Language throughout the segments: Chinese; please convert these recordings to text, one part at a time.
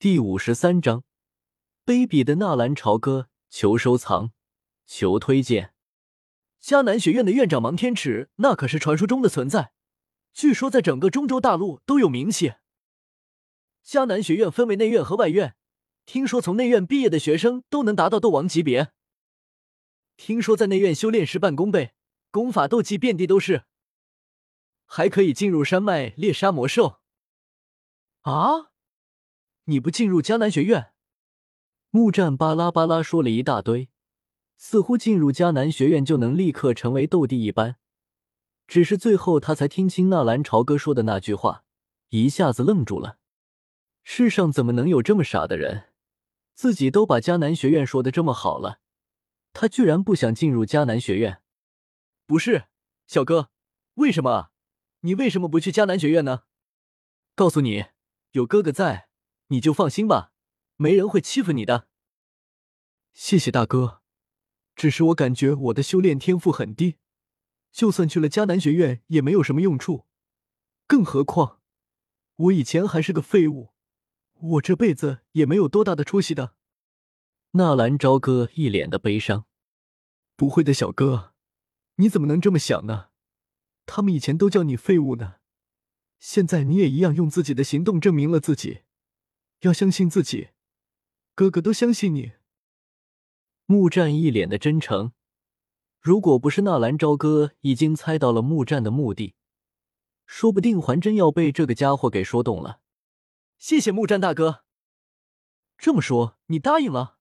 第五十三章，卑鄙的纳兰朝歌，求收藏，求推荐。迦南学院的院长芒天池，那可是传说中的存在，据说在整个中州大陆都有名气。迦南学院分为内院和外院，听说从内院毕业的学生都能达到斗王级别。听说在内院修炼事半功倍，功法斗技遍地都是，还可以进入山脉猎杀魔兽。啊！你不进入迦南学院？木战巴拉巴拉说了一大堆，似乎进入迦南学院就能立刻成为斗帝一般。只是最后他才听清纳兰朝歌说的那句话，一下子愣住了。世上怎么能有这么傻的人？自己都把迦南学院说的这么好了，他居然不想进入迦南学院？不是，小哥，为什么？你为什么不去迦南学院呢？告诉你，有哥哥在。你就放心吧，没人会欺负你的。谢谢大哥，只是我感觉我的修炼天赋很低，就算去了迦南学院也没有什么用处。更何况我以前还是个废物，我这辈子也没有多大的出息的。纳兰朝歌一脸的悲伤。不会的，小哥，你怎么能这么想呢？他们以前都叫你废物呢，现在你也一样用自己的行动证明了自己。要相信自己，哥哥都相信你。木战一脸的真诚。如果不是纳兰朝歌已经猜到了木战的目的，说不定还真要被这个家伙给说动了。谢谢木战大哥。这么说，你答应了？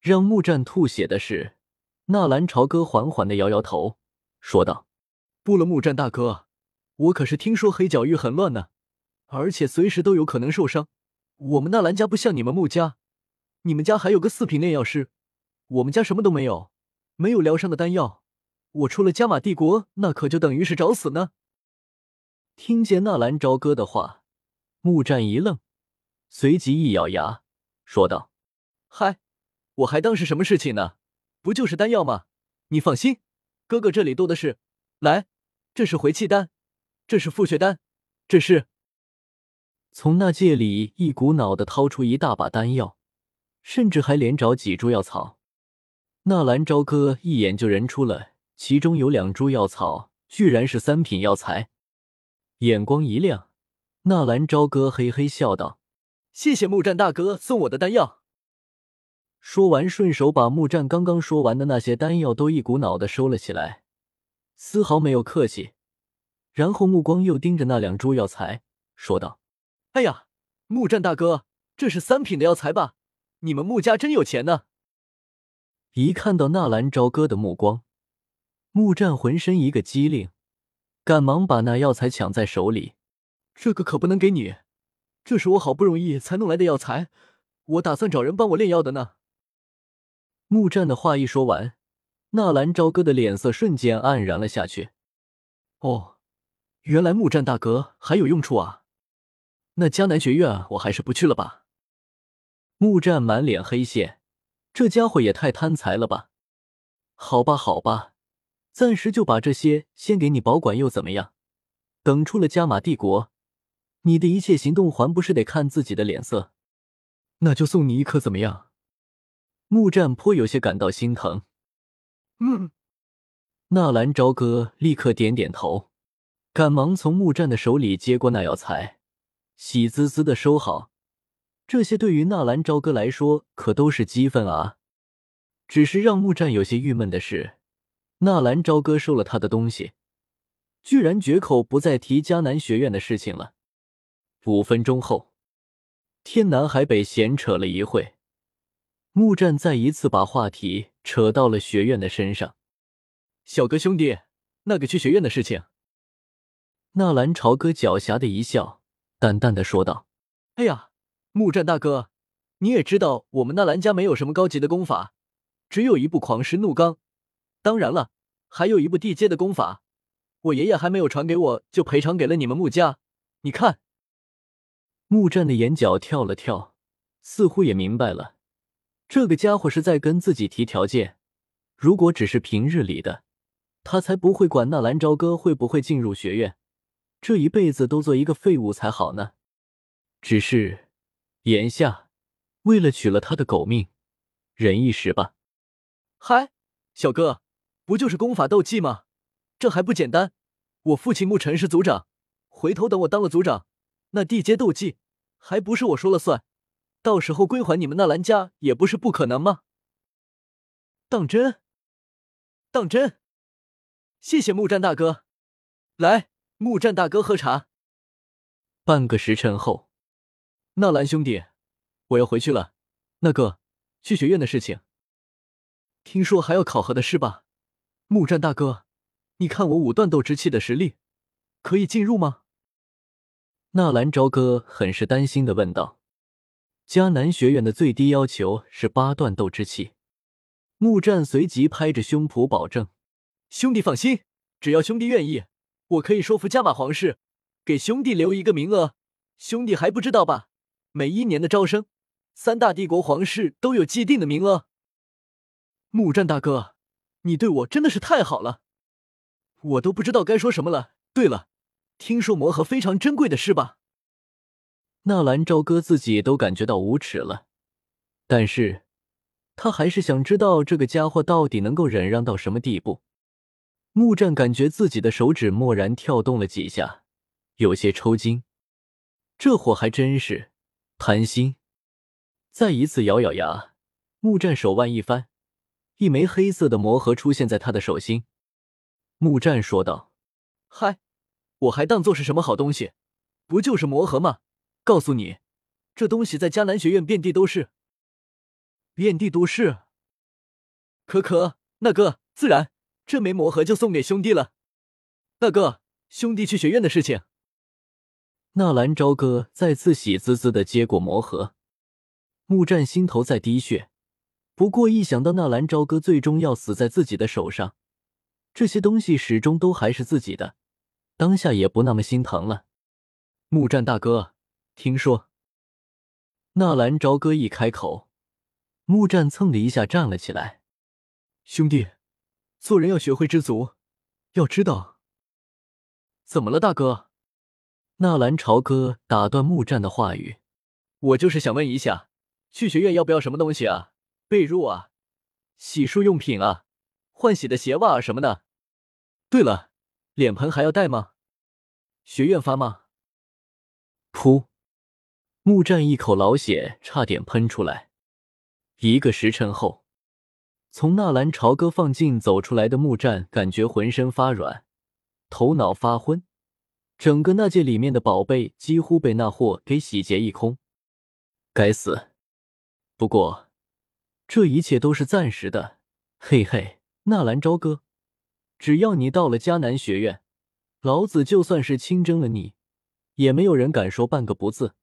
让木战吐血的是，纳兰朝歌缓缓的摇摇头，说道：“不了，木战大哥，我可是听说黑角域很乱呢，而且随时都有可能受伤。”我们纳兰家不像你们穆家，你们家还有个四品炼药师，我们家什么都没有，没有疗伤的丹药，我出了加玛帝国，那可就等于是找死呢。听见纳兰朝歌的话，穆战一愣，随即一咬牙，说道：“嗨，我还当是什么事情呢？不就是丹药吗？你放心，哥哥这里多的是。来，这是回气丹，这是复血丹，这是……”从那戒里一股脑的掏出一大把丹药，甚至还连找几株药草。纳兰朝歌一眼就认出了，其中有两株药草居然是三品药材，眼光一亮，纳兰朝歌嘿嘿笑道：“谢谢木战大哥送我的丹药。”说完，顺手把木战刚刚说完的那些丹药都一股脑的收了起来，丝毫没有客气。然后目光又盯着那两株药材，说道。哎呀，木战大哥，这是三品的药材吧？你们穆家真有钱呢！一看到纳兰朝歌的目光，木战浑身一个机灵，赶忙把那药材抢在手里。这个可不能给你，这是我好不容易才弄来的药材，我打算找人帮我炼药的呢。木战的话一说完，纳兰朝歌的脸色瞬间黯然了下去。哦，原来木战大哥还有用处啊！那江南学院我还是不去了吧。木战满脸黑线，这家伙也太贪财了吧！好吧，好吧，暂时就把这些先给你保管，又怎么样？等出了加玛帝国，你的一切行动还不是得看自己的脸色？那就送你一颗，怎么样？木战颇有些感到心疼。嗯，纳兰朝歌立刻点点头，赶忙从木战的手里接过那药材。喜滋滋的收好，这些对于纳兰朝歌来说可都是积分啊！只是让木战有些郁闷的是，纳兰朝歌收了他的东西，居然绝口不再提迦南学院的事情了。五分钟后，天南海北闲扯了一会，木战再一次把话题扯到了学院的身上。小哥兄弟，那个去学院的事情，纳兰朝歌狡黠的一笑。淡淡的说道：“哎呀，木战大哥，你也知道我们纳兰家没有什么高级的功法，只有一部狂狮怒罡，当然了，还有一部地阶的功法，我爷爷还没有传给我，就赔偿给了你们穆家。你看。”木战的眼角跳了跳，似乎也明白了，这个家伙是在跟自己提条件。如果只是平日里的，他才不会管纳兰朝歌会不会进入学院。这一辈子都做一个废物才好呢。只是眼下为了取了他的狗命，忍一时吧。嗨，小哥，不就是功法斗技吗？这还不简单？我父亲沐尘是族长，回头等我当了族长，那地阶斗技还不是我说了算？到时候归还你们纳兰家也不是不可能吗？当真？当真？谢谢木战大哥，来，木战大哥喝茶。半个时辰后，纳兰兄弟，我要回去了。那个去学院的事情，听说还要考核的是吧？木战大哥，你看我五段斗之气的实力，可以进入吗？纳兰朝歌很是担心的问道。迦南学院的最低要求是八段斗之气。木战随即拍着胸脯保证：“兄弟放心，只要兄弟愿意，我可以说服加马皇室，给兄弟留一个名额。兄弟还不知道吧？每一年的招生，三大帝国皇室都有既定的名额。”木战大哥，你对我真的是太好了，我都不知道该说什么了。对了，听说魔盒非常珍贵的是吧？纳兰朝歌自己都感觉到无耻了，但是他还是想知道这个家伙到底能够忍让到什么地步。木战感觉自己的手指蓦然跳动了几下，有些抽筋。这货还真是贪心。再一次咬咬牙，木战手腕一翻，一枚黑色的魔盒出现在他的手心。木战说道：“嗨，我还当做是什么好东西？不就是魔盒吗？”告诉你，这东西在迦南学院遍地都是，遍地都是。可可，那个自然，这枚魔盒就送给兄弟了。大哥，兄弟去学院的事情。纳兰朝歌再次喜滋滋的接过魔盒，木战心头在滴血。不过一想到纳兰朝歌最终要死在自己的手上，这些东西始终都还是自己的，当下也不那么心疼了。木战大哥。听说，纳兰朝歌一开口，木战蹭的一下站了起来。兄弟，做人要学会知足，要知道。怎么了，大哥？纳兰朝歌打断木战的话语。我就是想问一下，去学院要不要什么东西啊？被褥啊，洗漱用品啊，换洗的鞋袜啊什么的。对了，脸盆还要带吗？学院发吗？噗。木战一口老血差点喷出来。一个时辰后，从纳兰朝歌放进走出来的木战，感觉浑身发软，头脑发昏，整个纳戒里面的宝贝几乎被那货给洗劫一空。该死！不过这一切都是暂时的。嘿嘿，纳兰朝歌，只要你到了迦南学院，老子就算是亲征了你，也没有人敢说半个不字。